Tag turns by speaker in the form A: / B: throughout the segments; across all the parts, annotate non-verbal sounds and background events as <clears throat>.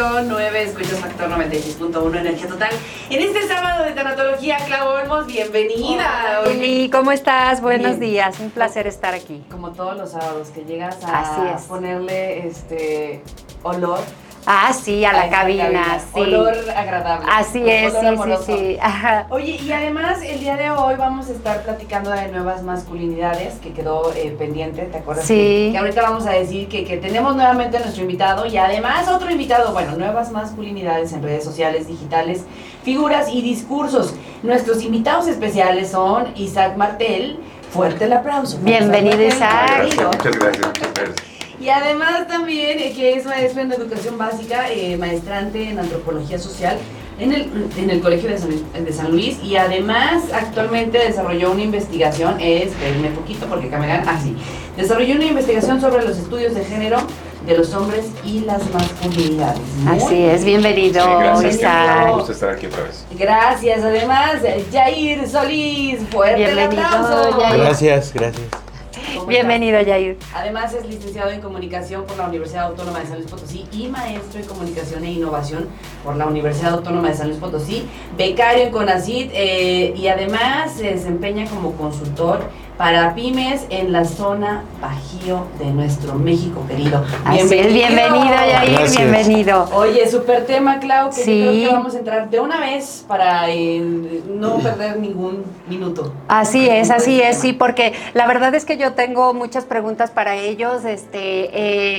A: 5.9, escuchas Factor 96.1 Energía Total. En este sábado de Tanatología, Clau Olmos, bienvenida.
B: Hola, ¿cómo estás? Buenos días, un placer estar aquí.
A: Como todos los sábados, que llegas a ponerle este olor
B: Ah, sí, a la cabina, sí.
A: Olor agradable.
B: Así es, sí, sí, sí.
A: Oye, y además el día de hoy vamos a estar platicando de nuevas masculinidades que quedó eh, pendiente, ¿te acuerdas?
B: Sí.
A: Que, ahorita vamos a decir que, que tenemos nuevamente a nuestro invitado y además otro invitado, bueno, nuevas masculinidades en redes sociales, digitales, figuras y discursos. Nuestros invitados especiales son Isaac Martel. Fuerte el aplauso.
B: Bienvenido, Isaac.
C: muchas gracias. Muchas gracias.
A: Y además también eh, que es maestro en educación básica, eh, maestrante en antropología social en el, en el Colegio de San, de San, Luis y además actualmente desarrolló una investigación, espérenme poquito porque cameran, ah sí, desarrolló una investigación sobre los estudios de género de los hombres y las masculinidades.
B: Así es, bienvenido.
C: Sí, gracias, Me gusta estar aquí otra vez.
A: Gracias, además, Jair Solís, fuerte bienvenido, el aplauso.
D: Gracias, gracias.
B: Bienvenido, Yair.
A: Además es licenciado en Comunicación por la Universidad Autónoma de San Luis Potosí y maestro en Comunicación e Innovación por la Universidad Autónoma de San Luis Potosí, becario en CONACIT eh, y además se desempeña como consultor para pymes en la zona Bajío de nuestro México querido.
B: Bienvenido, bienvenido Yair, bienvenido.
A: Oye, súper tema, Clau, que creo que vamos a entrar de una vez para eh, no perder ningún minuto.
B: Así es, así es, sí, porque la verdad es que yo tengo muchas preguntas para ellos. Este,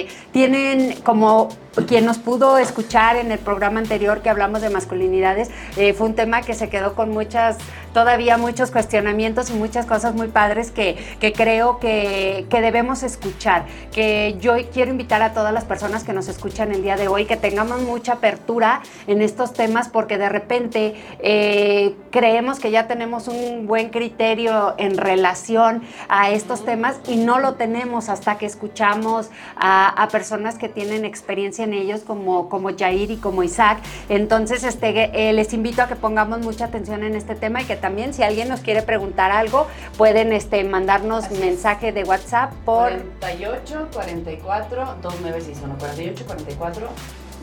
B: eh, tienen como quien nos pudo escuchar en el programa anterior que hablamos de masculinidades, eh, fue un tema que se quedó con muchas, todavía muchos cuestionamientos y muchas cosas muy padres que, creo que, debemos escuchar. Que yo quiero invitar a todas las personas que nos escuchan el día de hoy que tengamos mucha apertura en estos temas porque de repente eh, creemos que ya tenemos un buen criterio en relación a estos temas y no lo tenemos hasta que escuchamos a, a personas que tienen experiencia en ellos como, como Jair y como Isaac. Entonces, este, eh, les invito a que pongamos mucha atención en este tema y que también si alguien nos quiere preguntar algo, pueden este, mandarnos mensaje de WhatsApp por...
A: 48 44 2961 48 44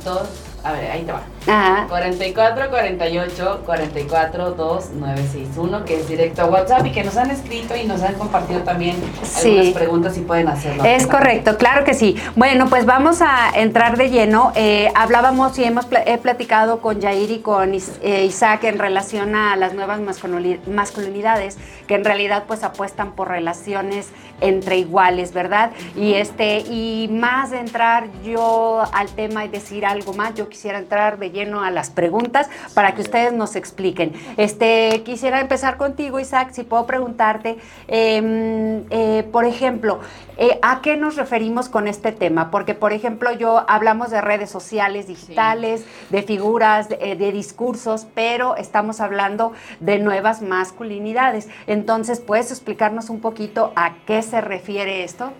A: 2, a ver, ahí te va. Ajá. 44 48 44 2 961, que es directo a WhatsApp y que nos han escrito y nos han compartido también algunas preguntas y pueden hacerlo.
B: Es correcto, claro que sí. Bueno, pues vamos a entrar de lleno. Eh, hablábamos y hemos he platicado con Jair y con eh, Isaac en relación a las nuevas masculinidades, que en realidad pues apuestan por relaciones entre iguales, ¿verdad? Y este, y más de entrar yo al tema y decir algo más, yo quisiera entrar de lleno a las preguntas para que ustedes nos expliquen. Este, quisiera empezar contigo, Isaac, si puedo preguntarte, em, eh, por ejemplo, eh, ¿a qué nos referimos con este tema? Porque, por ejemplo, yo hablamos de redes sociales, digitales, de figuras, de, de discursos, pero estamos hablando de nuevas masculinidades. Entonces, ¿puedes explicarnos un poquito a qué se refiere esto?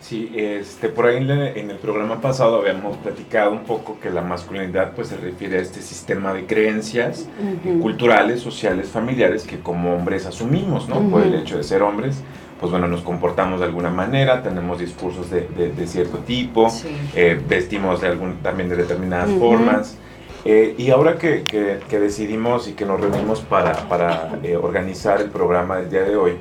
C: Sí, este, por ahí en el programa pasado habíamos platicado un poco que la masculinidad pues se refiere a este sistema de creencias culturales, sociales, familiares que como hombres asumimos, ¿no? Por el hecho de ser hombres, pues bueno, nos comportamos de alguna manera, tenemos discursos de, de, cierto tipo, eh, vestimos de algún, también de determinadas formas. Eh, y ahora que, que, decidimos y que nos reunimos para, para eh, organizar el programa del día de hoy,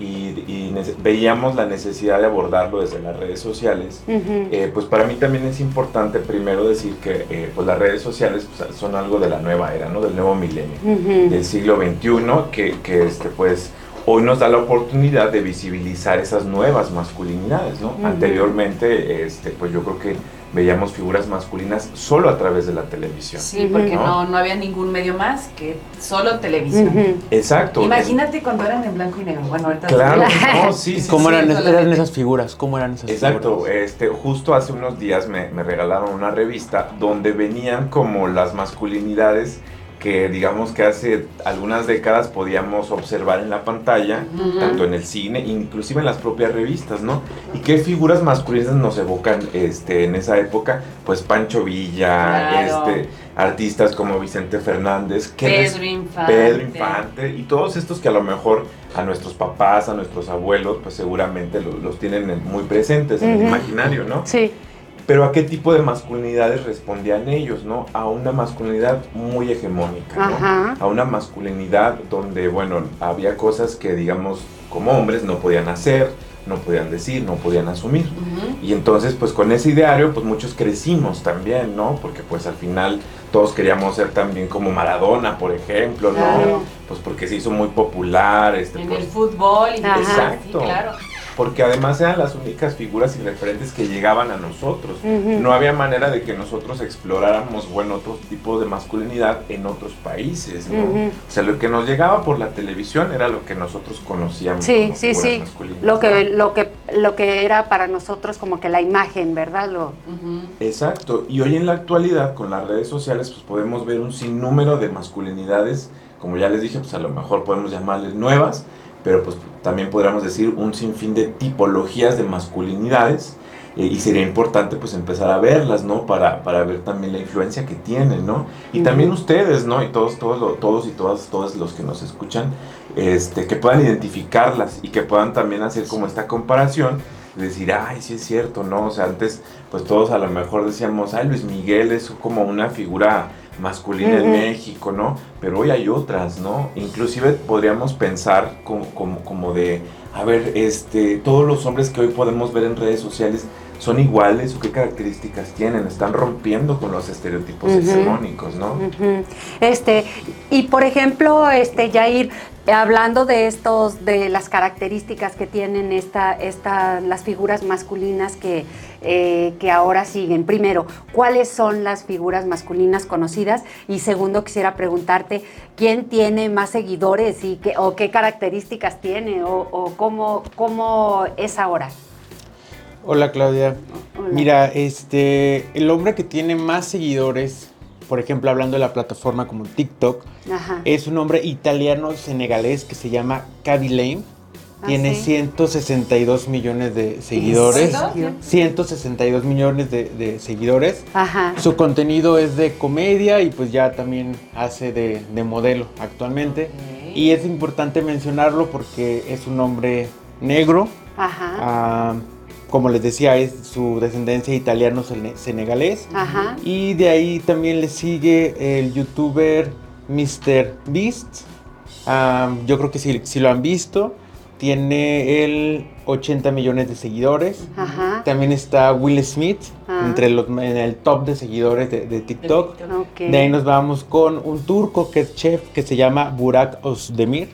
C: y, veíamos la necesidad de abordarlo desde las redes sociales, eh, pues para mí también es importante primero decir que eh, pues las redes sociales pues, son algo de la nueva era, ¿no? del nuevo milenio, del siglo XXI, que, que, este, pues, hoy nos da la oportunidad de visibilizar esas nuevas masculinidades. ¿no? Anteriormente, este, pues yo creo que veíamos figuras masculinas solo a través de la televisión.
A: Sí, porque no, no, había ningún medio más que solo televisión.
C: Exacto.
A: Imagínate cuando eran en blanco y negro. Bueno, ahorita
C: Claro, <laughs> no, sí,
D: ¿Cómo eran, esas figuras? ¿Cómo eran esas
C: Exacto, este, justo hace unos días me, me regalaron una revista donde venían como las masculinidades que digamos que hace algunas décadas podíamos observar en la pantalla, tanto en el cine, inclusive en las propias revistas, ¿no? Y qué figuras masculinas nos evocan este, en esa época, pues Pancho Villa, este, artistas como Vicente Fernández,
A: Pedro Infante.
C: Pedro Infante, y todos estos que a lo mejor a nuestros papás, a nuestros abuelos, pues seguramente los, tienen muy presentes en el imaginario, ¿no?
B: Sí.
C: Pero ¿a qué tipo de masculinidades respondían ellos, no? A una masculinidad muy hegemónica, ¿no? A una masculinidad donde, bueno, había cosas que, digamos, como hombres no podían hacer, no podían decir, no podían asumir. Y entonces, pues con ese ideario, pues muchos crecimos también, ¿no? Porque pues al final todos queríamos ser también como Maradona, por ejemplo, ¿no? Pues porque se hizo muy popular. Este,
A: en
C: pues
A: el fútbol. Y
C: Exacto. claro porque además eran las únicas figuras y referentes que llegaban a nosotros. No había manera de que nosotros exploráramos, bueno, otro tipo de masculinidad en otros países, ¿no? O sea, lo que nos llegaba por la televisión era lo que nosotros conocíamos.
B: Sí, sí, sí. Lo que, lo, que, lo que era para nosotros como que la imagen, ¿verdad? Lo...
C: Exacto. Y hoy en la actualidad, con las redes sociales, pues podemos ver un sinnúmero de masculinidades, como ya les dije, pues a lo mejor podemos llamarles nuevas, pero pues también podríamos decir un sinfín de tipologías de masculinidades eh, y sería importante pues empezar a verlas, ¿no? Para, para ver también la influencia que tienen, ¿no? Y también ustedes, ¿no? Y todos, todos, todos y todas, todos los que nos escuchan, este, que puedan identificarlas y que puedan también hacer como esta comparación decir, ay, sí es cierto, ¿no? O sea, antes, pues todos a lo mejor decíamos, ay, Luis Miguel es como una figura masculina en México, ¿no? Pero hoy hay otras, ¿no? Inclusive podríamos pensar como, como, como, de, a ver, este, todos los hombres que hoy podemos ver en redes sociales son iguales o qué características tienen, están rompiendo con los estereotipos hegemónicos, ¿no?
B: Este, y por ejemplo, este, Jair, hablando de estos, de las características que tienen esta, esta, las figuras masculinas que, eh, que ahora siguen. Primero, ¿cuáles son las figuras masculinas conocidas? Y segundo, quisiera preguntarte, ¿quién tiene más seguidores y qué, o qué características tiene o, cómo, cómo es ahora?
D: Hola Claudia. Mira, este, el hombre que tiene más seguidores por ejemplo, hablando de la plataforma como TikTok, es un hombre italiano-senegalés que se llama Kaby Lame. Ah, Tiene 162 millones de seguidores. 162 millones de, seguidores. Su contenido es de comedia y pues ya también hace de, modelo actualmente. Y es importante mencionarlo porque es un hombre negro. Ajá. Ah, como les decía, es su descendencia italiano-senegalés. Y de ahí también le sigue el youtuber Mr. Beast. yo creo que si, lo han visto. Tiene el 80 millones de seguidores. También está Will Smith ah. entre los, en el top de seguidores de, TikTok. De ahí nos vamos con un turco que es chef que se llama Burak Ozdemir.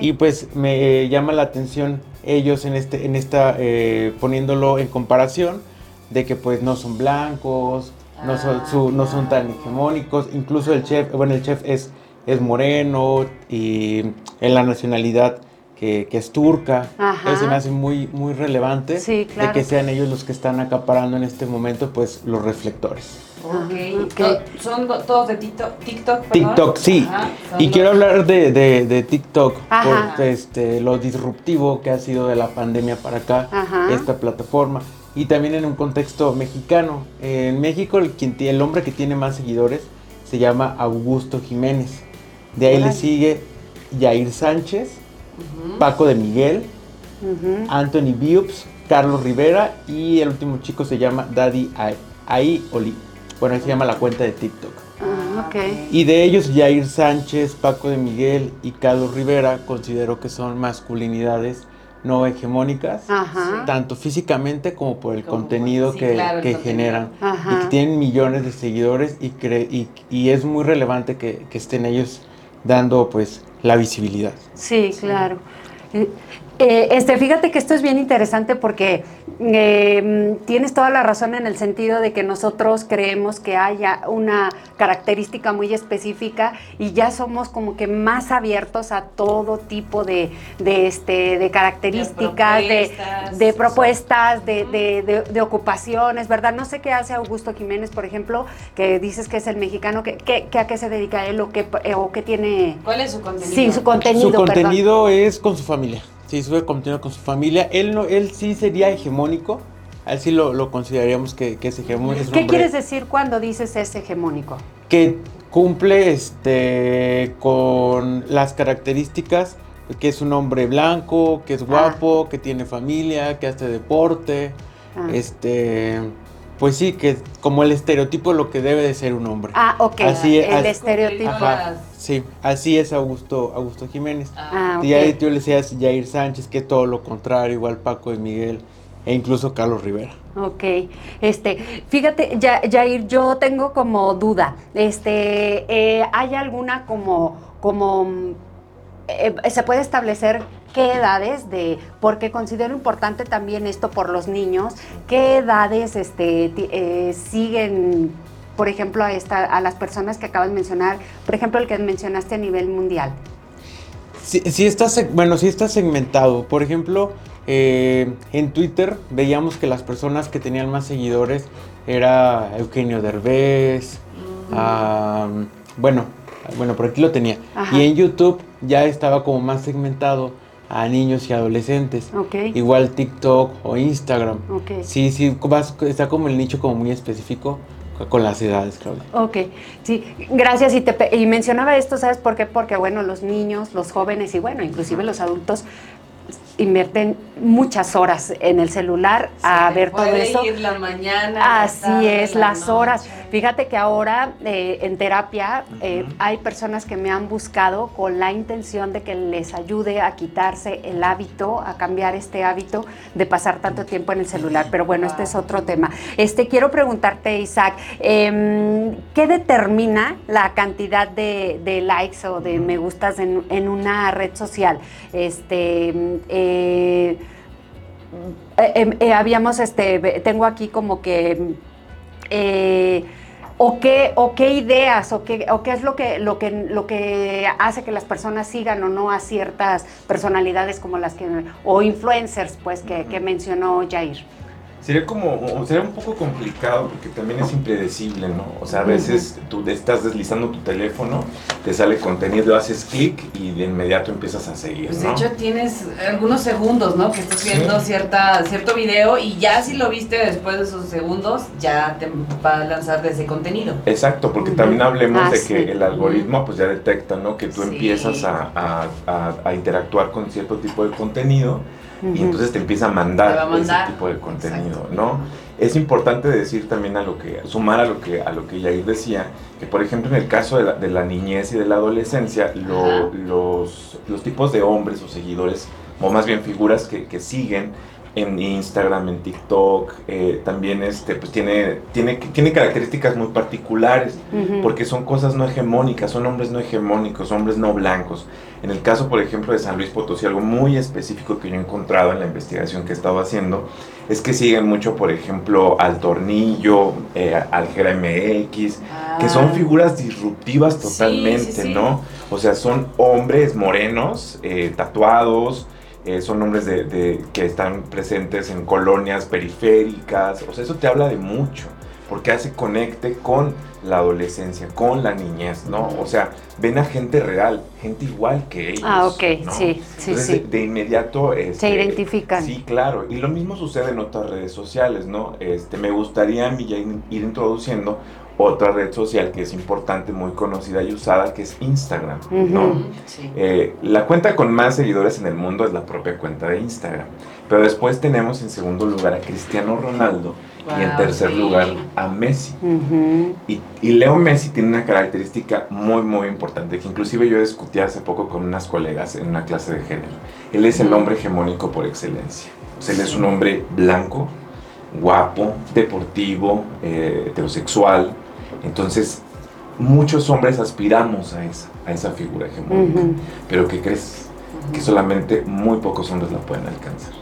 D: Y pues me llama la atención ellos en este, en esta, eh, poniéndolo en comparación de que pues no son blancos, no son, ah, no son tan hegemónicos, incluso el chef, bueno el chef es, es moreno y en la nacionalidad que, es turca, eso me hace muy, muy relevante de que sean ellos los que están acaparando en este momento pues los reflectores.
A: Ok, son todos de TikTok. TikTok,
D: TikTok sí. y quiero hablar de, de, TikTok, por este, lo disruptivo que ha sido de la pandemia para acá, esta plataforma. Y también en un contexto mexicano. En México, el, quien, el hombre que tiene más seguidores se llama Augusto Jiménez. De ahí le sigue Jair Sánchez, Paco de Miguel, Anthony Biups, Carlos Rivera y el último chico se llama Daddy Ai Oli. Bueno, se llama la cuenta de TikTok.
B: Ah, okay.
D: Y de ellos, Jair Sánchez, Paco de Miguel y Carlos Rivera, considero que son masculinidades no hegemónicas, tanto físicamente como por el contenido que, generan. Y que tienen millones de seguidores y, y, y es muy relevante que, que, estén ellos dando pues la visibilidad.
B: Sí, claro. Eh, eh, este, fíjate que esto es bien interesante porque eh, tienes toda la razón en el sentido de que nosotros creemos que haya una característica muy específica y ya somos como que más abiertos a todo tipo de, este, de características, de propuestas, de, ocupaciones, ¿verdad? No sé qué hace Augusto Jiménez, por ejemplo, que dices que es el mexicano, que, a qué se dedica él o qué, o qué tiene...
A: ¿Cuál es su contenido?
B: Sí, su contenido.
D: Su contenido es con su familia. Sí, sube contenido con su familia. Él, no, él sí sería hegemónico. Él sí lo, consideraríamos que, es hegemónico.
B: ¿Qué quieres decir cuando dices es hegemónico?
D: Que cumple este, con las características que es un hombre blanco, que es ah. guapo, que tiene familia, que hace deporte, ah. este, Pues sí, que como el estereotipo de lo que debe de ser un hombre.
B: Ah, ok.
D: Así es.
B: El
D: así-
B: estereotipo.
D: Ajá, sí, así es Augusto, Augusto Jiménez.
B: Ah,
D: Y ahí
B: ok.
D: yo le decía a Jair Sánchez que todo lo contrario, igual Paco de Miguel e incluso Carlos Rivera.
B: Ok, este, fíjate, Ya- Jair, yo tengo como duda, este, eh, ¿hay alguna como, como, mm, eh, se puede establecer qué edades de, porque considero importante también esto por los niños, qué edades, este, eh, siguen, por ejemplo, a esta, a las personas que acabas de mencionar, por ejemplo, el que mencionaste a nivel mundial.
D: Sí, sí está, bueno, sí está segmentado. Por ejemplo, eh, en Twitter veíamos que las personas que tenían más seguidores era Eugenio Derbez, bueno, bueno, por aquí lo tenía.
B: Ajá.
D: Y en YouTube ya estaba como más segmentado a niños y adolescentes. Igual TikTok o Instagram. Sí, sí, vas- está como el nicho como muy específico con las edades, Claudia.
B: Ok, sí, gracias. Y, te, y mencionaba esto, ¿sabes por qué? Porque, bueno, los niños, los jóvenes y, bueno, inclusive los adultos invierten muchas horas en el celular a ver todo
A: puede
B: eso.
A: ir la mañana. la
B: Así
A: tarde,
B: es,
A: la
B: las
A: noche.
B: horas. Fíjate que ahora eh, en terapia eh, hay personas que me han buscado con la intención de que les ayude a quitarse el hábito, a cambiar este hábito de pasar tanto tiempo en el celular. Pero bueno, este es otro tema. Este quiero preguntarte, Isaac, em, ¿qué determina la cantidad de, de likes o de me gustas en, en una red social? Este eh, eh, eh, habíamos, este, tengo aquí como que, eh, o qué, o qué ideas, o qué, o qué es lo que, lo que, lo que hace que las personas sigan o no a ciertas personalidades como las que, o influencers, pues, que, que mencionó Jair.
C: Sería como, o sería un poco complicado porque también es impredecible, ¿no? O sea, a veces tú estás deslizando tu teléfono, te sale contenido, haces clic y de inmediato empiezas a seguir,
A: Pues de
C: ¿no?
A: hecho tienes algunos segundos, ¿no? Que estás viendo
C: Sí.
A: cierta, cierto video y ya si lo viste después de esos segundos, ya te va a lanzar de ese contenido.
C: Exacto, porque también hablemos
B: Ah,
C: de
B: sí.
C: que el algoritmo pues ya detecta, ¿no? Que tú
A: Sí.
C: empiezas a, a- a- a interactuar con cierto tipo de contenido y
B: Ujú.
C: entonces te empieza a mandar,
A: a mandar.
C: ese tipo de contenido,
A: Exacto.
C: ¿no? Es importante decir también a lo que, sumar a lo que, a lo que Yair decía, que por ejemplo en el caso de la, de la niñez y de la adolescencia, lo- los, los tipos de hombres o seguidores, o más bien figuras que, que siguen en Instagram, en TikTok, eh, también este, pues tiene, tiene, tiene características muy particulares
B: Ujú.
C: porque son cosas no hegemónicas, son hombres no hegemónicos, hombres no blancos. En el caso, por ejemplo, de San Luis Potosí, algo muy específico que yo he encontrado en la investigación que he estado haciendo es que siguen mucho, por ejemplo, al Tornillo, eh, al Jera MX, que son
A: Ah.
C: figuras disruptivas
A: Sí,
C: totalmente,
A: sí, sí.
C: ¿no? O sea, son hombres morenos, eh, tatuados, eh, son hombres de, de- que están presentes en colonias periféricas, o sea, eso te habla de mucho, porque hace conecte con la adolescencia, con la niñez, ¿no? O sea, ven a gente real, gente igual que ellos.
B: Ah, ok,
C: ¿no?
B: sí, sí,
C: Entonces,
B: sí.
C: De, de inmediato... este,
B: identifican.
C: Sí, claro. Y lo mismo sucede en otras redes sociales, ¿no? Este, me gustaría a mí ya in- ir introduciendo otra red social que es importante, muy conocida y usada, que es Instagram, ¿no?
B: Ujú.
A: Sí.
C: Eh, la cuenta con más seguidores en el mundo es la propia cuenta de Instagram. Pero después tenemos en segundo lugar a Cristiano Ronaldo y en
A: Wow,
C: tercer
A: sí.
C: lugar a Messi. Y Leo Messi tiene una característica muy, muy importante, que inclusive yo discutí hace poco con unas colegas en una clase de género. Él es el hombre hegemónico por excelencia. O sea, él es un hombre blanco, guapo, deportivo, eh, heterosexual. Entonces, muchos hombres aspiramos a esa, a esa figura hegemónica. Pero ¿qué crees? Que solamente muy pocos hombres la pueden alcanzar.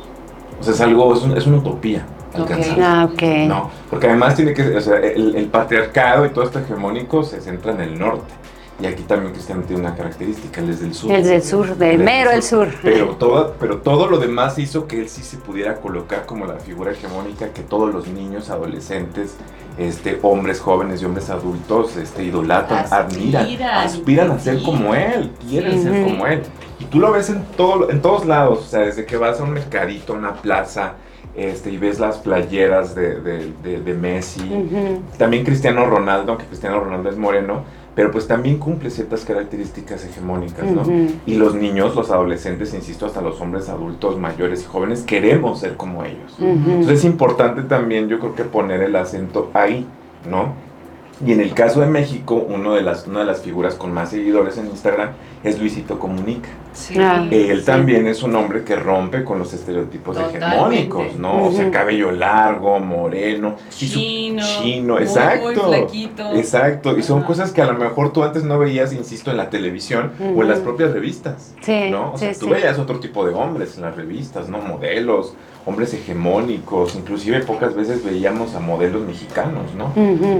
C: O sea, es algo, es, un- es una utopía alcanzar.
B: Ah, ok.
C: No, porque además tiene que, o sea, el, el patriarcado y todo esto hegemónico se centra en el norte. Y aquí también Cristiano tiene una característica, él es del sur.
B: El del sur, del
C: Él es
B: mero el sur.
C: Pero todo, pero todo lo demás hizo que él sí se pudiera colocar como la figura hegemónica que todos los niños, adolescentes, este, hombres jóvenes y hombres adultos este, idolatran, admiran,
A: Aspiran,
C: aspiran a ser como él, quieren ser como él. Y tú lo ves en, todo, en todos lados, o sea, desde que vas a un mercadito, a una plaza, este, y ves las playeras de, de- de- de Messi.
B: Ujú.
C: También Cristiano Ronaldo, aunque Cristiano Ronaldo es moreno, pero pues también cumple ciertas características hegemónicas, ¿no? Y los niños, los adolescentes, insisto, hasta los hombres adultos, mayores y jóvenes, queremos ser como ellos. Entonces es importante también, yo creo que poner el acento ahí, ¿no? Y en el caso de México, uno de las, una de las figuras con más seguidores en Instagram es Luisito Comunica. Sí, ah, Él también es un hombre que rompe con los estereotipos hegemónicos, ¿no? O sea, cabello largo, moreno,
A: chino,
C: chino, exacto. Exacto, y son cosas que a lo mejor tú antes no veías, insisto, en la televisión o en las propias revistas. Sí, ¿no? O sea, tú veías otro tipo de hombres en las revistas, ¿no? Modelos, hombres hegemónicos, inclusive pocas veces veíamos a modelos mexicanos, ¿no?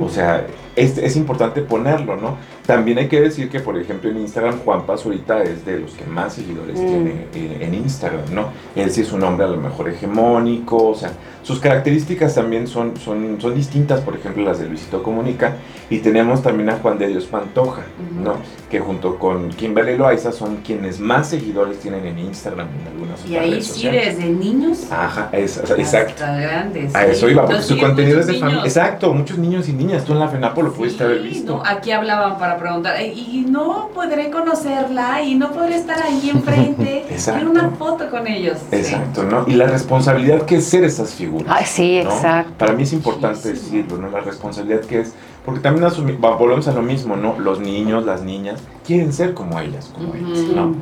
C: O sea, es, es, importante ponerlo, ¿no? También hay que decir que, por ejemplo, en Instagram, Juan Paz ahorita es de los que más seguidores tiene en, en, Instagram, ¿no? Él sí es un hombre a lo mejor hegemónico, o sea, sus características también son, son, son distintas, por ejemplo, las de Luisito Comunica. Y tenemos también a Juan de Dios Pantoja, ¿no? Que junto con Kimberly Loaiza son quienes más seguidores tienen en Instagram en algunas
A: Y ahí sí, desde niños.
C: Ajá, exacto.
A: grandes.
C: A eso iba, porque su contenido es de familia. Exacto, muchos niños y niñas. Tú en la FENAPO lo pudiste haber visto.
A: aquí hablaban para preguntar, y no podré conocerla, y no podré estar ahí enfrente. <laughs> Quiero una foto con ellos.
C: Exacto, ¿no? Y la responsabilidad que es ser esas figuras
B: sí, exacto.
C: Para mí es importante decirlo, ¿no? La responsabilidad que es, porque también volvemos a lo mismo, ¿no? Los niños, las niñas, quieren ser como ellas, como ellas, ¿no?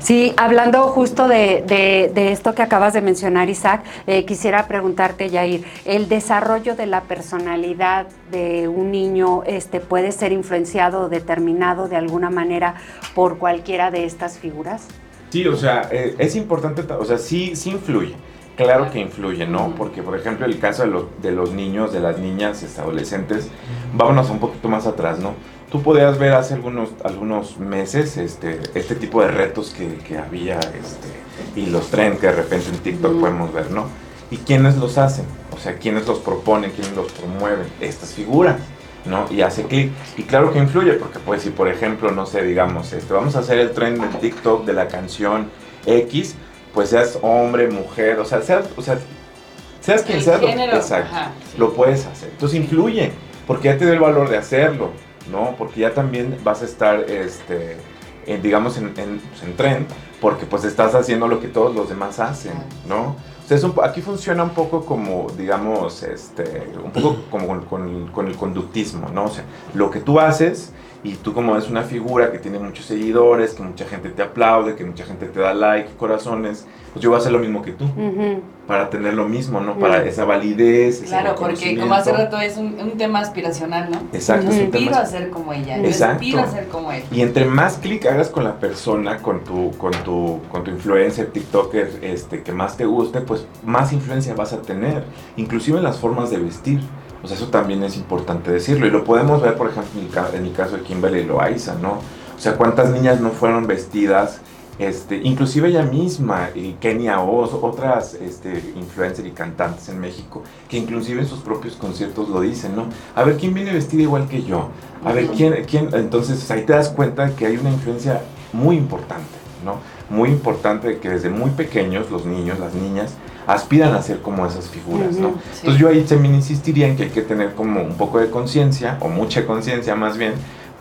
B: Sí, hablando justo de, de, esto que acabas de mencionar, Isaac, eh, quisiera preguntarte, Yair, ¿el desarrollo de la personalidad de un niño este, puede ser influenciado o determinado de alguna manera por cualquiera de estas figuras?
C: Sí, o sea, eh, es importante, o sea, sí, sí influye. Claro que influye, ¿no? Porque, por ejemplo, el caso de los, de los niños, de las niñas, este, adolescentes, vámonos un poquito más atrás, ¿no? Tú podías ver hace algunos, algunos meses este, este tipo de retos que, que había este, y los trends que de repente en TikTok podemos ver, ¿no? ¿Y quiénes los hacen? O sea, ¿quiénes los proponen? ¿Quiénes los promueven? Estas figuras, ¿no? Y hace clic. Y claro que influye, porque pues si por ejemplo, no sé, digamos, este, vamos a hacer el trend de TikTok de la canción X, pues seas hombre, mujer, o sea, seas, o sea, seas quien seas, lo, exacto, lo puedes hacer. Entonces influye, porque ya te da el valor de hacerlo, ¿no? Porque ya también vas a estar, este, en, digamos, en, en, pues, en tren, porque pues estás haciendo lo que todos los demás hacen, ¿no? O sea, aquí funciona un poco como, digamos, este, un poco <clears throat> como con, con, con el conductismo, ¿no? O sea, lo que tú haces y tú como es una figura que tiene muchos seguidores, que mucha gente te aplaude, que mucha gente te da like, corazones, pues yo voy a hacer lo mismo que tú. Para tener lo mismo, ¿no? Para esa validez.
A: Claro, porque como hace rato es un, tema aspiracional, ¿no?
C: Exacto.
A: Yo aspiro a ser como ella. Yo aspiro a ser como él.
C: Y entre más clic hagas con la persona, con tu, con tu, con tu influencer, TikToker, este, que más te guste, pues más influencia vas a tener. Inclusive en las formas de vestir. Pues eso también es importante decirlo. Y lo podemos ver, por ejemplo, en el caso de Kimberly Loaiza, ¿no? O sea, cuántas niñas no fueron vestidas, este, inclusive ella misma, y Kenia Oz, otras este, influencers y cantantes en México, que inclusive en sus propios conciertos lo dicen, ¿no? A ver, ¿quién viene vestida igual que yo? A ver, ¿quién, quién? Entonces ahí te das cuenta que hay una influencia muy importante, ¿no? Muy importante que desde muy pequeños los niños, las niñas, aspiran a ser como esas figuras, ¿no? Entonces yo ahí también insistiría en que hay que tener como un poco de conciencia, o mucha conciencia más bien,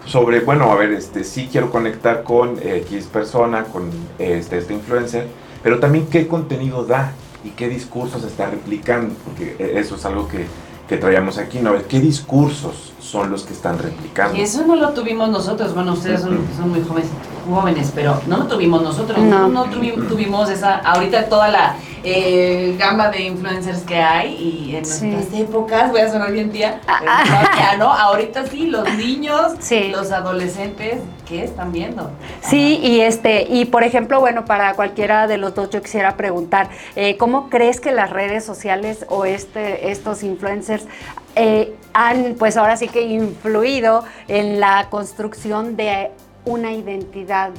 C: sobre, bueno, a ver, este, sí quiero conectar con X persona, con este, este influencer, pero también qué contenido da y qué discursos está replicando, porque eso es algo que, que traíamos aquí, ¿no? ¿Qué discursos son los que están replicando?
A: Y eso no lo tuvimos nosotros, bueno, ustedes son, son muy jóvenes, jóvenes, pero no lo tuvimos nosotros, no, no tuvimos esa, ahorita toda la eh, gama de influencers que hay y en nuestras épocas, voy a sonar bien tía, ah, ah. ¿no? Ahorita sí, los niños, los adolescentes, ¿qué están viendo?
B: Sí, y este, y por ejemplo, bueno, para cualquiera de los dos yo quisiera preguntar, eh, ¿cómo crees que las redes sociales o este, estos influencers eh, han, pues ahora sí que influido en la construcción de una identidad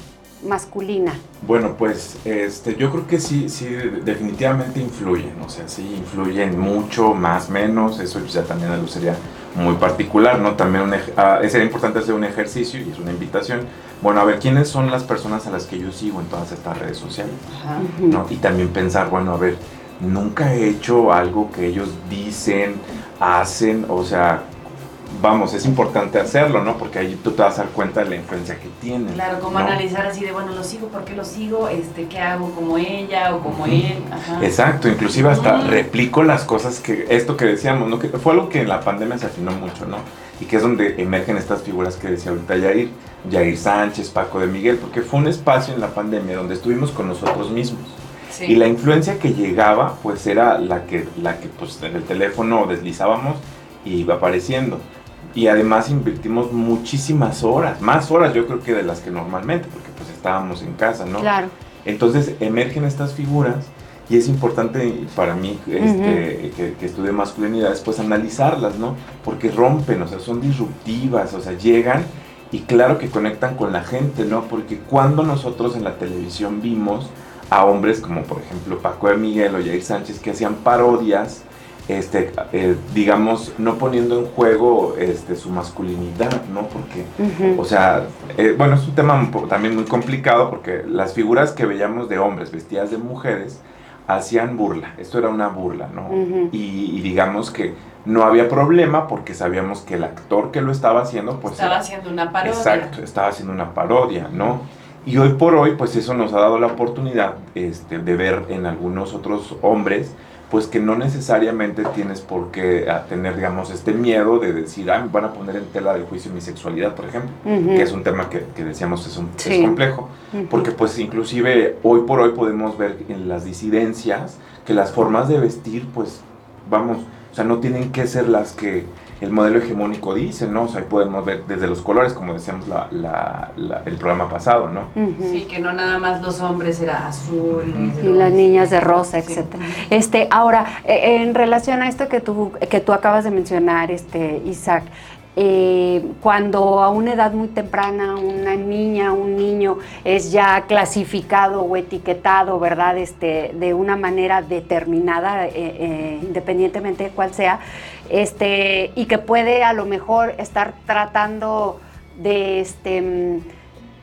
B: masculina?
C: Bueno, pues este, yo creo que sí, sí, definitivamente influyen, o sea, sí influyen mucho, más, menos, eso ya también algo sería muy particular, ¿no? También ah, sería importante hacer un ejercicio y es una invitación. Bueno, a ver, ¿quiénes son las personas a las que yo sigo en todas estas redes sociales? ¿no? Y también pensar, bueno, a ver, nunca he hecho algo que ellos dicen, hacen, o sea, vamos, es importante hacerlo, ¿no? Porque ahí tú te vas a dar cuenta de la influencia que tiene.
A: Claro, como analizar así de, bueno, lo sigo, ¿por qué lo sigo? Este, ¿Qué hago como ella o como él?
C: Exacto, inclusive hasta replico las cosas que, esto que decíamos, ¿no? Que fue algo que en la pandemia se afinó mucho, ¿no? Y que es donde emergen estas figuras que decía ahorita Yair, Yair Sánchez, Paco de Miguel, porque fue un espacio en la pandemia donde estuvimos con nosotros mismos. Y la influencia que llegaba, pues era la que, la que pues, en el teléfono deslizábamos y iba apareciendo. Y además invertimos muchísimas horas, más horas yo creo que de las que normalmente, porque pues estábamos en casa, ¿no?
B: Claro.
C: Entonces emergen estas figuras y es importante para mí este, que, que, estudie masculinidades, pues analizarlas, ¿no? Porque rompen, o sea, son disruptivas, o sea, llegan y claro que conectan con la gente, ¿no? Porque cuando nosotros en la televisión vimos a hombres como por ejemplo Paco de Miguel o Jair Sánchez que hacían parodias este, eh, digamos, no poniendo en juego este, su masculinidad, ¿no? Porque, o sea, eh, bueno, es un tema también muy complicado porque las figuras que veíamos de hombres vestidas de mujeres hacían burla, esto era una burla, ¿no? y, digamos que no había problema porque sabíamos que el actor que lo estaba haciendo, pues...
A: Estaba haciendo una parodia.
C: Exacto, estaba haciendo una parodia, ¿no? Y hoy por hoy, pues eso nos ha dado la oportunidad este, de ver en algunos otros hombres pues que no necesariamente tienes por qué ah, tener, digamos, este miedo de decir, ah, me van a poner en tela de juicio mi sexualidad, por ejemplo, que es un tema que, decíamos es, un, es complejo, porque pues inclusive hoy por hoy podemos ver en las disidencias que las formas de vestir, pues, vamos, o sea, no tienen que ser las que el modelo hegemónico dice, ¿no? O sea, ahí podemos ver desde los colores, como decíamos la, el programa pasado, ¿no?
A: Sí, que no nada más los hombres era azul.
B: Y las niñas de rosa, etcétera. Este, ahora, eh, en relación a esto que tú, que tú acabas de mencionar, este, Isaac, eh, cuando a una edad muy temprana una niña, un niño es ya clasificado o etiquetado, ¿verdad? Este, de una manera determinada, eh, independientemente de cuál sea, este, y que puede a lo mejor estar tratando de este, mm,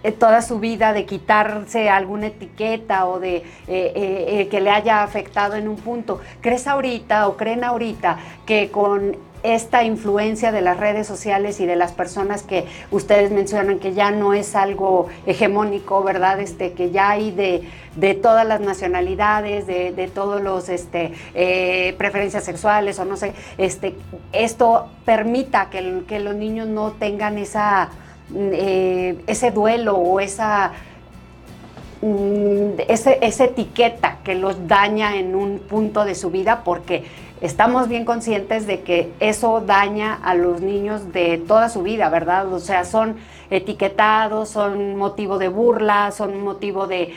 B: eh, toda su vida de quitarse alguna etiqueta o de eh, eh, que le haya afectado en un punto. ¿Crees ahorita o creen ahorita que con esta influencia de las redes sociales y de las personas que ustedes mencionan que ya no es algo hegemónico, ¿verdad? Este, que ya hay de, de todas las nacionalidades, de, de todos los este, eh, preferencias sexuales o no sé, este, esto permita que, que los niños no tengan esa, eh, ese duelo o esa mm, ese, esa etiqueta que los daña en un punto de su vida porque estamos bien conscientes de que eso daña a los niños de toda su vida, ¿verdad? O sea, son etiquetados, son motivo de burla, son motivo de,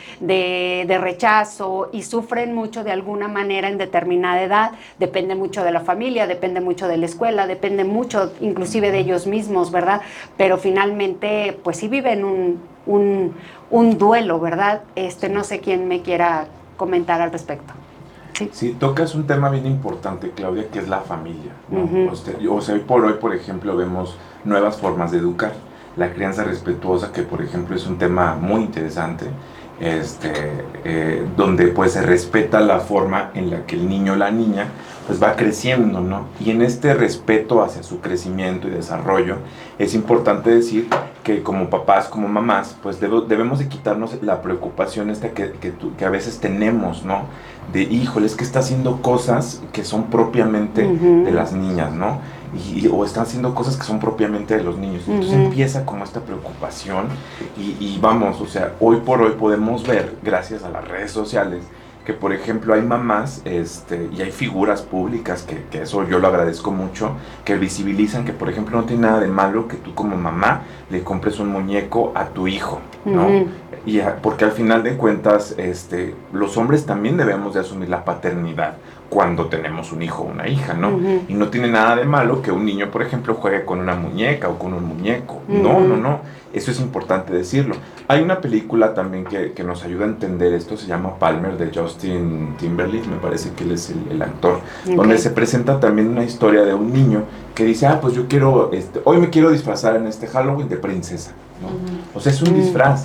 B: rechazo y sufren mucho de alguna manera en determinada edad. Depende mucho de la familia, depende mucho de la escuela, depende mucho inclusive de ellos mismos, ¿verdad? Pero finalmente, pues sí viven un, un, un duelo, ¿verdad? Este, no sé quién me quiera comentar al respecto.
C: Sí. tocas un tema bien importante, Claudia, que es la familia. o, sea, hoy por hoy, por ejemplo, vemos nuevas formas de educar. La crianza respetuosa, que por ejemplo es un tema muy interesante, este, eh, donde pues se respeta la forma en la que el niño o la niña pues va creciendo, ¿no? Y en este respeto hacia su crecimiento y desarrollo, es importante decir que como papás, como mamás, pues debemos de quitarnos la preocupación esta que, que, que, a veces tenemos, ¿no? De, híjole, es que está haciendo cosas que son propiamente de las niñas, ¿no? Y, o está haciendo cosas que son propiamente de los niños. Entonces empieza como esta preocupación y, y vamos, o sea, hoy por hoy podemos ver, gracias a las redes sociales, que por ejemplo hay mamás este, y hay figuras públicas que, que, eso yo lo agradezco mucho, que visibilizan que por ejemplo no tiene nada de malo que tú como mamá le compres un muñeco a tu hijo, ¿no? y porque al final de cuentas este, los hombres también debemos de asumir la paternidad cuando tenemos un hijo o una hija, ¿no? Y no tiene nada de malo que un niño, por ejemplo, juegue con una muñeca o con un muñeco. No, no, no. Eso es importante decirlo. Hay una película también que, que, nos ayuda a entender esto, se llama Palmer de Justin Timberlake, me parece que él es el, actor, donde se presenta también una historia de un niño que dice, ah, pues yo quiero, este, hoy me quiero disfrazar en este Halloween de princesa, ¿no? O sea, es un disfraz.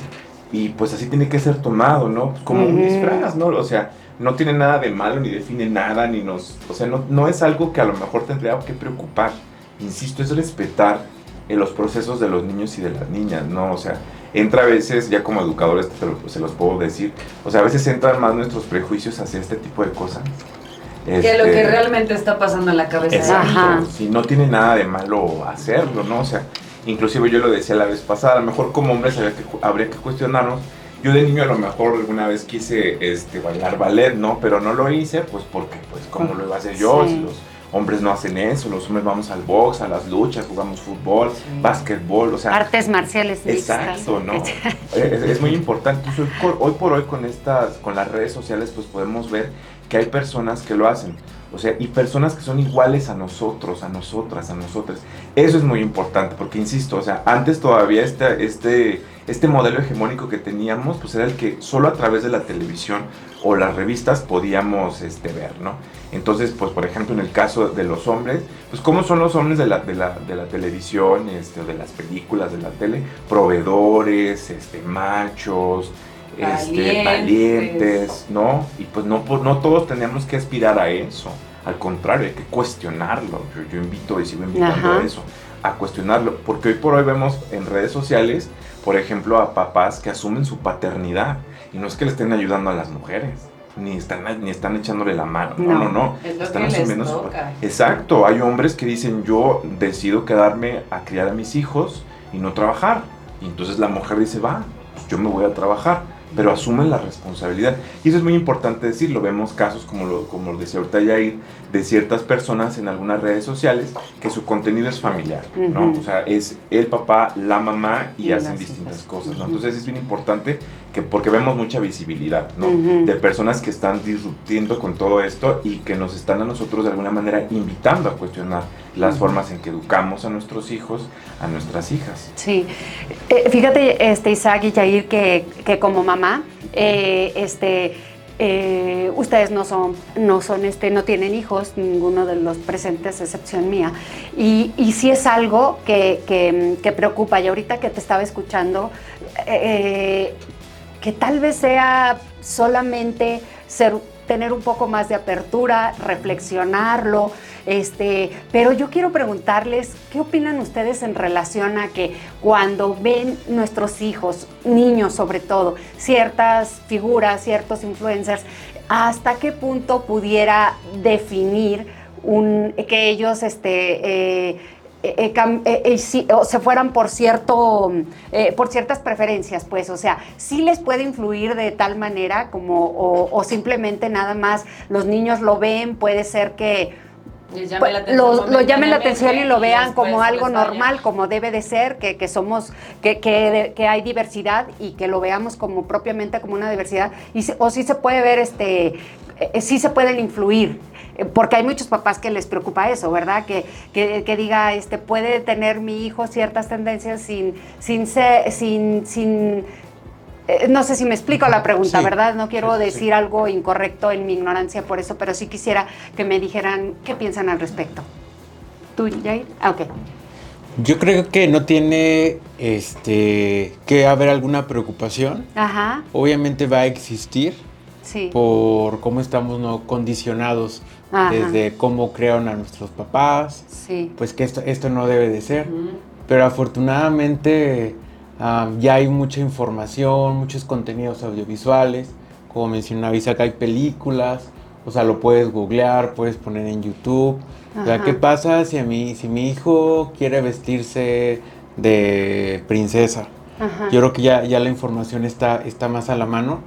C: Y pues así tiene que ser tomado, ¿no? Como un disfraz, ¿no? O sea, no tiene nada de malo, ni define nada, ni nos... O sea, no, no es algo que a lo mejor tendría que preocupar. insisto, es respetar en los procesos de los niños y de las niñas, ¿no? O sea, entra a veces, ya como educadores se los puedo decir, o sea, a veces entran más nuestros prejuicios hacia este tipo de cosas.
A: que lo que este, realmente está pasando en la cabeza.
C: Exacto, si no tiene nada de malo hacerlo, ¿no? O sea, inclusive yo lo decía la vez pasada, a lo mejor como hombres habría que, habría que cuestionarnos yo de niño a lo mejor alguna vez quise este, bailar ballet, ¿no? Pero no lo hice, pues porque, pues, ¿cómo lo iba a hacer yo? Si los hombres no hacen eso, los hombres vamos al box, a las luchas, jugamos fútbol, básquetbol, o sea...
B: Artes marciales
C: Exacto, ¿no? <laughs> es, muy importante. hoy por hoy con estas, con las redes sociales, pues podemos ver que hay personas que lo hacen. O sea, y personas que son iguales a nosotros, a nosotras, a nosotras. Eso es muy importante, porque insisto, o sea, antes todavía este, este, este modelo hegemónico que teníamos, pues era el que solo a través de la televisión o las revistas podíamos este, ver, ¿no? Entonces, pues por ejemplo, en el caso de los hombres, pues ¿cómo son los hombres de la, de la, de la televisión, este, de las películas, de la tele? Proveedores, este, machos, este, valientes, ¿no? Y pues no, no todos tenemos que aspirar a eso. Al contrario, hay que cuestionarlo. Yo, invito y sigo invitando a eso, a cuestionarlo. Porque hoy por hoy vemos en redes sociales, por ejemplo, a papás que asumen su paternidad. Y no es que le estén ayudando a las mujeres. Ni están, ni están echándole la mano. No, no, no. están asumiendo su Exacto. Hay hombres que dicen, yo decido quedarme a criar a mis hijos y no trabajar. Y entonces la mujer dice, va, pues yo me voy a trabajar pero asumen la responsabilidad. Y eso es muy importante decirlo. Vemos casos, como lo, como decía ahorita Yair, de ciertas personas en algunas redes sociales que su contenido es familiar, ¿no? O sea, es el papá, la mamá y, hacen distintas cosas, ¿no? Entonces es bien importante que, porque vemos mucha visibilidad, ¿no? De personas que están disruptiendo con todo esto y que nos están a nosotros de alguna manera invitando a cuestionar las formas en que educamos a nuestros hijos, a nuestras hijas.
B: Sí. Eh, fíjate, este, Isaac y Jair, que, que como mamá, eh, este eh, ustedes no son, no son, este, no tienen hijos, ninguno de los presentes, excepción mía. Y, y sí es algo que, que, preocupa. Y ahorita que te estaba escuchando, eh, que tal vez sea solamente ser tener un poco más de apertura, reflexionarlo, este, pero yo quiero preguntarles, ¿qué opinan ustedes en relación a que cuando ven nuestros hijos, niños sobre todo, ciertas figuras, ciertos influencers, hasta qué punto pudiera definir que ellos este, eh, eh, eh, o se fueran por cierto por ciertas preferencias pues o sea sí les puede influir de tal manera como o, simplemente nada más los niños lo ven puede ser que lo, llamen la atención y lo vean como algo normal, como debe de ser, que, que somos, que, que, que, hay diversidad y que lo veamos como propiamente como una diversidad. Y, o sí se puede ver, este, sí se pueden influir eh, porque hay muchos papás que les preocupa eso, ¿verdad? Que, que, diga, este, puede tener mi hijo ciertas tendencias sin, sin, sin, sin eh, no sé si me explico la pregunta, ¿verdad? No quiero decir algo incorrecto en mi ignorancia por eso, pero sí quisiera que me dijeran qué piensan al respecto. ¿Tú, Jair? Ah, ok.
D: Yo creo que no tiene este que haber alguna preocupación.
B: Ajá.
D: Obviamente va a existir. Sí. Por cómo estamos no condicionados desde cómo crearon a nuestros papás,
B: sí.
D: pues que esto, esto no debe de ser. Pero afortunadamente ya hay mucha información, muchos contenidos audiovisuales, como mencionaba Isaac, hay películas, o sea, lo puedes googlear, puedes poner en YouTube. O sea, ¿qué pasa si, a mí, si mi hijo quiere vestirse de princesa? Yo creo que ya, ya la información está, está más a la mano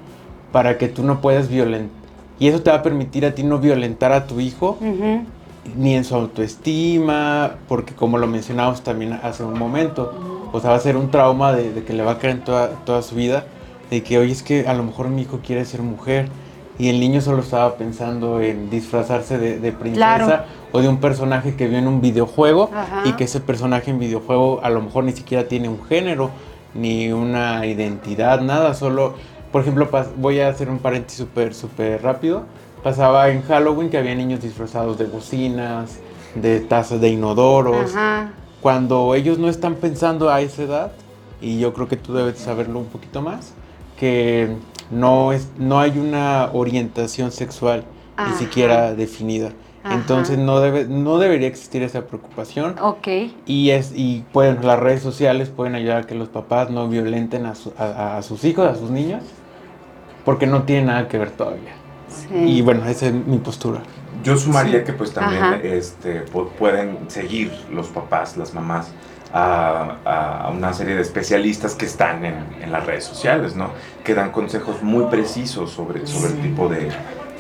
D: para que tú no puedas violentar y eso te va a permitir a ti no violentar a tu hijo, ni en su autoestima, porque como lo mencionamos también hace un momento, o sea, va a ser un trauma de, que le va a caer en toda, toda, su vida, de que, oye, es que a lo mejor mi hijo quiere ser mujer, y el niño solo estaba pensando en disfrazarse de, princesa o de un personaje que vio en un videojuego, y que ese personaje en videojuego a lo mejor ni siquiera tiene un género, ni una identidad, nada, solo por ejemplo, voy a hacer un paréntesis súper, súper rápido. Pasaba en Halloween que había niños disfrazados de bocinas, de tazas de inodoros. Cuando ellos no están pensando a esa edad, y yo creo que tú debes saberlo un poquito más, que no, es, no hay una orientación sexual ni siquiera definida. Entonces no debe, no debería existir esa preocupación.
B: Ok.
D: Y es, y pueden, las redes sociales pueden ayudar a que los papás no violenten a, sus hijos, a sus niños, porque no tiene nada que ver todavía. Y bueno, esa es mi postura.
C: Yo sumaría que pues también este, pueden seguir los papás, las mamás, a, una serie de especialistas que están en, las redes sociales, ¿no? Que dan consejos muy precisos sobre, sobre el tipo de,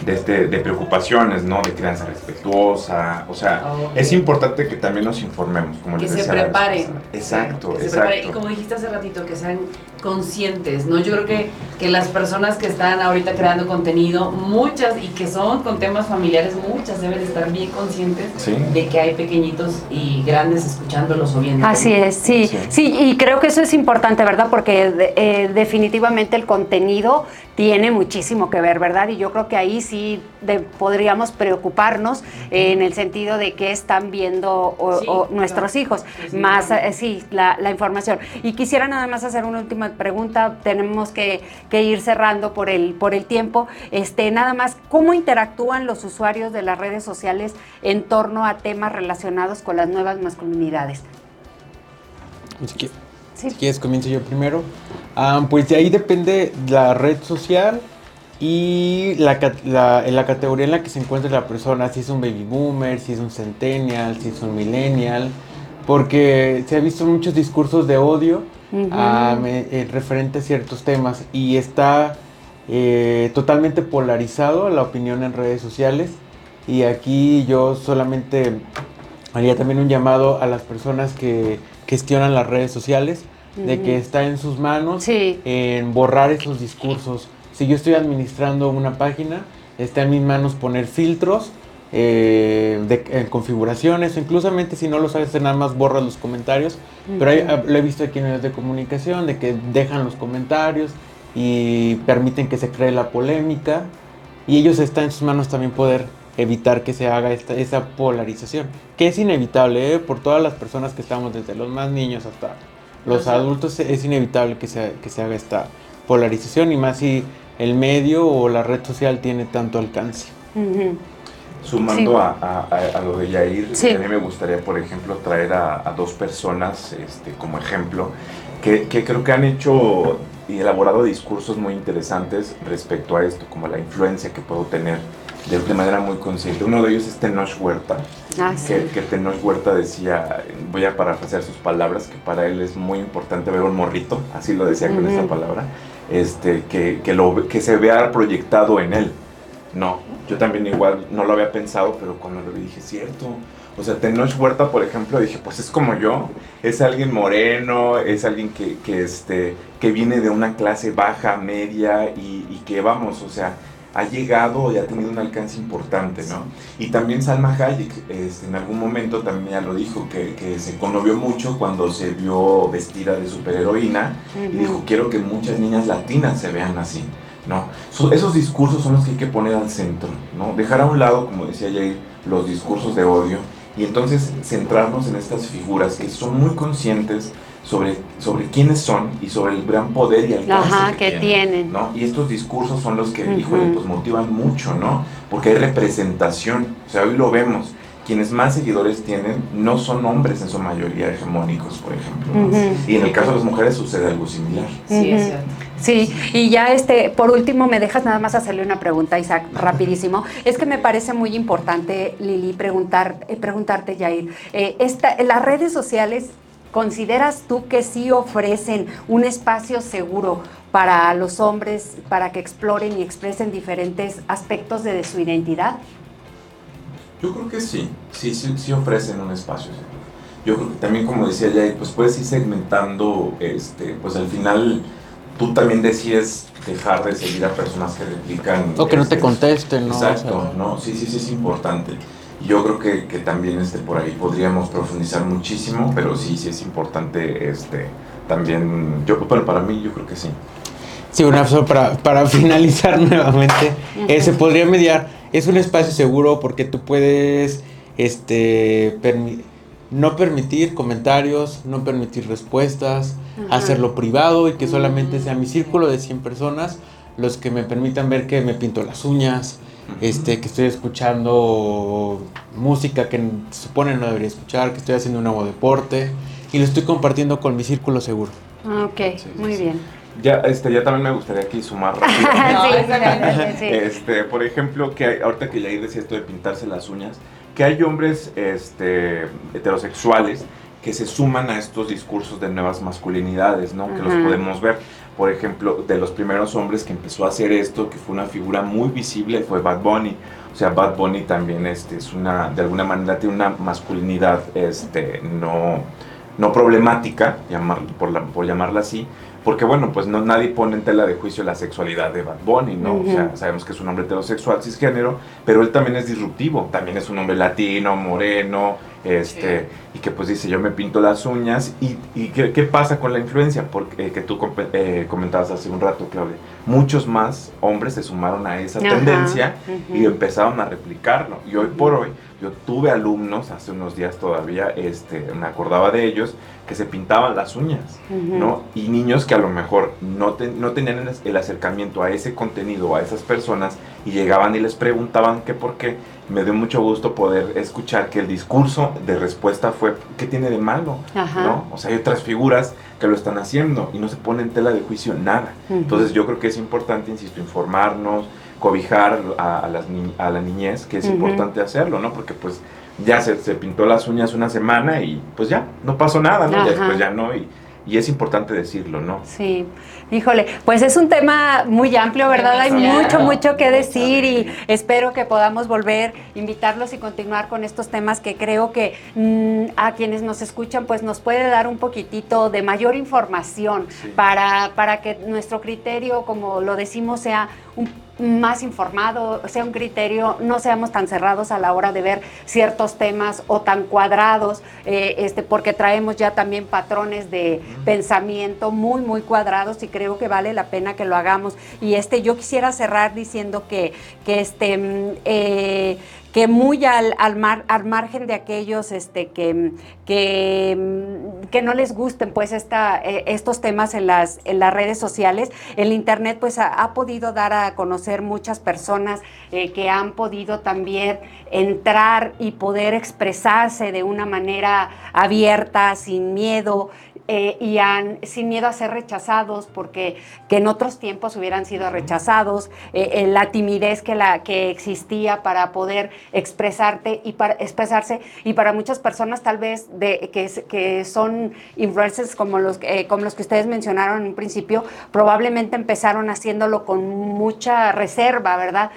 C: de, este, de preocupaciones, ¿no? De crianza respetuosa. O sea, es importante que también nos informemos, como
A: que se preparen.
C: Exacto, exacto.
A: Y como dijiste hace ratito, que sean conscientes, ¿no? Yo creo que, que las personas que están ahorita creando contenido, muchas y que son con temas familiares, muchas deben estar bien conscientes de que hay pequeñitos y grandes escuchándolos o viendo.
B: Así es, sí, sí, y creo que eso es importante, ¿verdad? Porque eh, definitivamente el contenido tiene muchísimo que ver, ¿verdad? Y yo creo que ahí sí podríamos preocuparnos en el sentido de que están viendo nuestros hijos, más, eh, sí, la, la, información. Y quisiera nada más hacer una última pregunta, tenemos que, ir cerrando por el, por el tiempo. Este, nada más, ¿cómo interactúan los usuarios de las redes sociales en torno a temas relacionados con las nuevas masculinidades?
D: Si, quieres, comienzo yo primero. Ah, pues de ahí depende la red social y la, la, categoría en la que se encuentra la persona, si es un baby boomer, si es un centennial, si es un millennial, porque se ha visto muchos discursos de odio uh referente a ciertos temas y está eh, totalmente polarizado la opinión en redes sociales y aquí yo solamente haría también un llamado a las personas que gestionan las redes sociales de que está en sus manos en borrar esos discursos. Si yo estoy administrando una página, está en mis manos poner filtros eh, de, configuraciones, incluso si no lo sabes, nada más borras los comentarios, pero lo he visto aquí en medios de comunicación, de que dejan los comentarios y permiten que se cree la polémica, y ellos está en sus manos también poder evitar que se haga esta, esa polarización, que es inevitable ¿eh? por todas las personas que estamos, desde los más niños hasta los adultos, es inevitable que se, que se haga esta polarización, y más si el medio o la red social tiene tanto alcance.
C: Sumando a, lo de Yair, a mí me gustaría, por ejemplo, traer a, dos personas este, como ejemplo, que, creo que han hecho y elaborado discursos muy interesantes respecto a esto, como la influencia que puedo tener de, manera muy consciente. Uno de ellos es Tenoch Huerta, ah, que, que, Tenoch Huerta decía, voy a parafrasear sus palabras, que para él es muy importante ver un morrito, así lo decía con esa palabra, este, que, que, lo, que se vea proyectado en él. No, yo también igual no lo había pensado, pero cuando lo vi dije, cierto. O sea, Tenoch Huerta, por ejemplo, dije, pues es como yo, es alguien moreno, es alguien que, que, este, que viene de una clase baja, media y, y que vamos, o sea, ha llegado y ha tenido un alcance importante, ¿no? Y también Salma Hayek, este, en algún momento también ya lo dijo, que, que, se conmovió mucho cuando se vio vestida de superheroína y dijo, quiero que muchas niñas latinas se vean así. ¿no? esos discursos son los que hay que poner al centro, ¿no? Dejar a un lado, como decía Jay, los discursos de odio y entonces centrarnos en estas figuras que son muy conscientes sobre, sobre quiénes son y sobre el gran poder y alcance que, tienen, ¿no? Y estos discursos son los que, pues motivan mucho, ¿no? Porque hay representación, o sea, hoy lo vemos, quienes más seguidores tienen no son hombres en su mayoría hegemónicos, por ejemplo. Y en el caso de las mujeres sucede algo similar.
B: Sí, es cierto. Sí, y ya este, por último, me dejas nada más hacerle una pregunta, Isaac, rapidísimo. <laughs> Es que me parece muy importante, Lili, preguntar, eh, preguntarte, Jair. Eh, esta, las redes sociales, ¿consideras tú que sí ofrecen un espacio seguro para los hombres para que exploren y expresen diferentes aspectos de su identidad?
C: Yo creo que sí, sí, sí, ofrecen un espacio. Yo creo que también, como decía Jay, pues puedes ir segmentando, este, pues al final tú también decides dejar de seguir a personas que replican.
D: O que no te este, contesten, ¿no?
C: Exacto, ¿no? Sí, sí, sí, es importante. Yo creo que, que, también este, por ahí podríamos profundizar muchísimo, pero sí, sí es importante este, también, yo, bueno, para mí yo creo que sí.
D: Sí, una para, para <laughs> finalizar nuevamente, eh, se podría mediar es un espacio seguro porque tú puedes este, no permitir comentarios, no permitir respuestas, hacerlo privado y que solamente sea mi círculo de 100 personas los que me permitan ver que me pinto las uñas, este, que estoy escuchando música que se supone no debería escuchar, que estoy haciendo un nuevo deporte y lo estoy compartiendo con mi círculo seguro.
B: Ah, ok, muy bien.
C: Ya, este, ya también me gustaría aquí sumar <laughs> rápido. sí, este, por ejemplo, que ahorita que ya decía esto de pintarse las uñas, que hay hombres este, heterosexuales que se suman a estos discursos de nuevas masculinidades, ¿no? Que los podemos ver. Por ejemplo, de los primeros hombres que empezó a hacer esto, que fue una figura muy visible, fue Bad Bunny. O sea, Bad Bunny también este, es una, de alguna manera tiene una masculinidad este, no, no problemática, llamar, por, la, por llamarla así, porque bueno, pues no nadie pone en tela de juicio la sexualidad de Bad Bunny, ¿no? O sea, sabemos que es un hombre heterosexual, cisgénero, pero él también es disruptivo, también es un hombre latino, moreno, este, y que pues dice, yo me pinto las uñas, y, y ¿qué, ¿qué, pasa con la influencia? Porque eh, que tú eh, comentabas hace un rato, Claudia, muchos más hombres se sumaron a esa tendencia y empezaron a replicarlo, y hoy por hoy, yo tuve alumnos, hace unos días todavía, este, me acordaba de ellos, que se pintaban las uñas, ¿no? Y niños que a lo mejor no, no tenían el acercamiento a ese contenido, a esas personas, y llegaban y les preguntaban qué por qué. Me dio mucho gusto poder escuchar que el discurso de respuesta fue, ¿qué tiene de malo? ¿no? O sea, hay otras figuras que lo están haciendo y no se pone en tela de juicio nada. Entonces yo creo que es importante, insisto, informarnos, cobijar a, las a la niñez, que es importante hacerlo, ¿no? Porque pues ya se, se, pintó las uñas una semana y pues ya, no pasó nada, ¿no? Ya después ya no, y, y, es importante decirlo, ¿no?
B: Sí, híjole, pues es un tema muy amplio, ¿verdad? Hay mucho, mucho que decir y espero que podamos volver, invitarlos y continuar con estos temas que creo que mmm, a quienes nos escuchan pues nos puede dar un poquitito de mayor información para, para que nuestro criterio, como lo decimos, sea un más informado, sea un criterio, no seamos tan cerrados a la hora de ver ciertos temas o tan cuadrados, eh, este, porque traemos ya también patrones de pensamiento muy, muy cuadrados y creo que vale la pena que lo hagamos. Y este, yo quisiera cerrar diciendo que, que este, mm, eh, que muy al, al, al margen de aquellos este, que, que, que, no les gusten pues esta, eh, estos temas en las, en las redes sociales, el Internet pues ha, podido dar a conocer muchas personas eh, que han podido también entrar y poder expresarse de una manera abierta, sin miedo, eh, y han, sin miedo a ser rechazados, porque que en otros tiempos hubieran sido rechazados, eh, eh, la timidez que, la, que existía para poder expresarte y para expresarse, y para muchas personas tal vez de, que, que son influencers como los, como los que ustedes mencionaron en un principio, probablemente empezaron haciéndolo con mucha reserva, ¿verdad?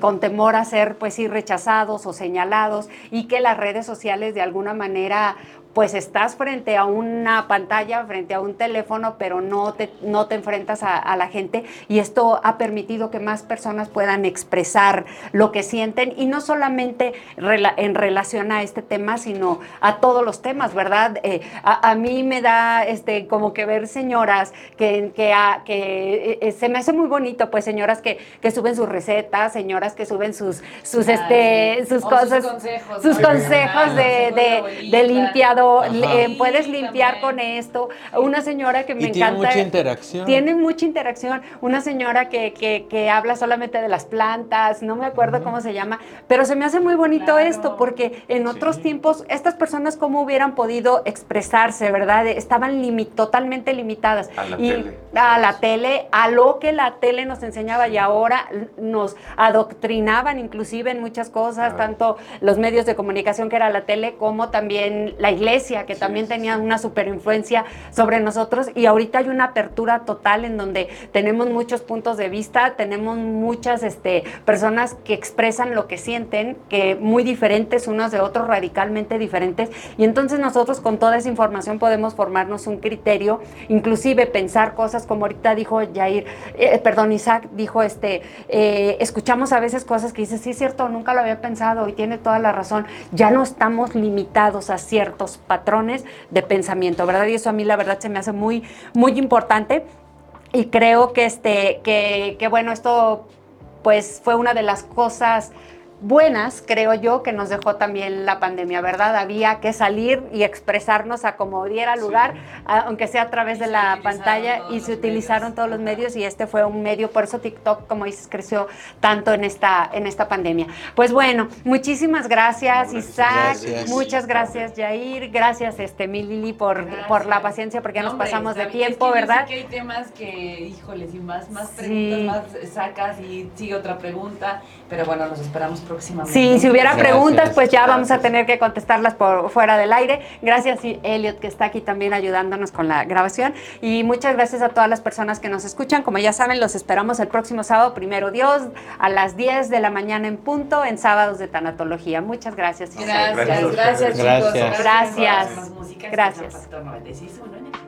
B: con temor a ser pues sí rechazados o señalados y que las redes sociales de alguna manera pues estás frente a una pantalla, frente a un teléfono, pero no te, no te enfrentas a, la gente. Y esto ha permitido que más personas puedan expresar lo que sienten y no solamente en relación a este tema, sino a todos los temas, ¿verdad? Eh, a, mí me da este, como que ver señoras que, que, que eh, se me hace muy bonito, pues señoras que, que, suben sus recetas, señoras que suben sus, sus, este, sus cosas, sus consejos, sus consejos de, de, de limpiador eh, puedes limpiar con esto. Una señora que me y encanta.
D: Tiene mucha interacción.
B: Tiene mucha interacción. Una señora que, que, habla solamente de las plantas, no me acuerdo cómo se llama, pero se me hace muy bonito esto porque en otros tiempos estas personas cómo hubieran podido expresarse, ¿verdad? Estaban totalmente limitadas.
C: A la y tele.
B: A la tele, a lo que la tele nos enseñaba y ahora nos adoctrinaban inclusive en muchas cosas, tanto los medios de comunicación que era la tele como también la iglesia que también tenía una super influencia sobre nosotros y ahorita hay una apertura total en donde tenemos muchos puntos de vista, tenemos muchas este, personas que expresan lo que sienten, que muy diferentes unos de otros, radicalmente diferentes y entonces nosotros con toda esa información podemos formarnos un criterio, inclusive pensar cosas como ahorita dijo Jair, eh, perdón, Isaac dijo, este, eh, escuchamos a veces cosas que dice, sí es cierto, nunca lo había pensado y tiene toda la razón, ya no estamos limitados a ciertos patrones de pensamiento, ¿verdad? Y eso a mí la verdad se me hace muy, muy importante y creo que, este, que, que bueno, esto pues fue una de las cosas buenas, creo yo, que nos dejó también la pandemia, ¿verdad? Había que salir y expresarnos a como diera lugar, aunque sea a través de la pantalla, y se utilizaron todos los medios y este fue un medio, por eso TikTok, como dices, creció tanto en esta, en esta pandemia. Pues bueno, muchísimas gracias, Isaac, muchas gracias, Jair, gracias, este, mi Lili, por, por la paciencia, porque ya nos pasamos de tiempo, ¿verdad?
A: que hay temas que, híjoles, y más, más preguntas, más sacas y sigue otra pregunta, pero bueno, nos esperamos próximamente.
B: Sí, si hubiera preguntas, pues ya vamos a tener que contestarlas por fuera del aire. Gracias, Elliot, que está aquí también ayudándonos con la grabación. Y muchas gracias a todas las personas que nos escuchan. Como ya saben, los esperamos el próximo sábado, primero Dios, a las 10 de la mañana en punto, en sábados de tanatología. Muchas gracias.
A: Gracias, gracias, chicos.
B: Gracias. Gracias.
A: Gracias.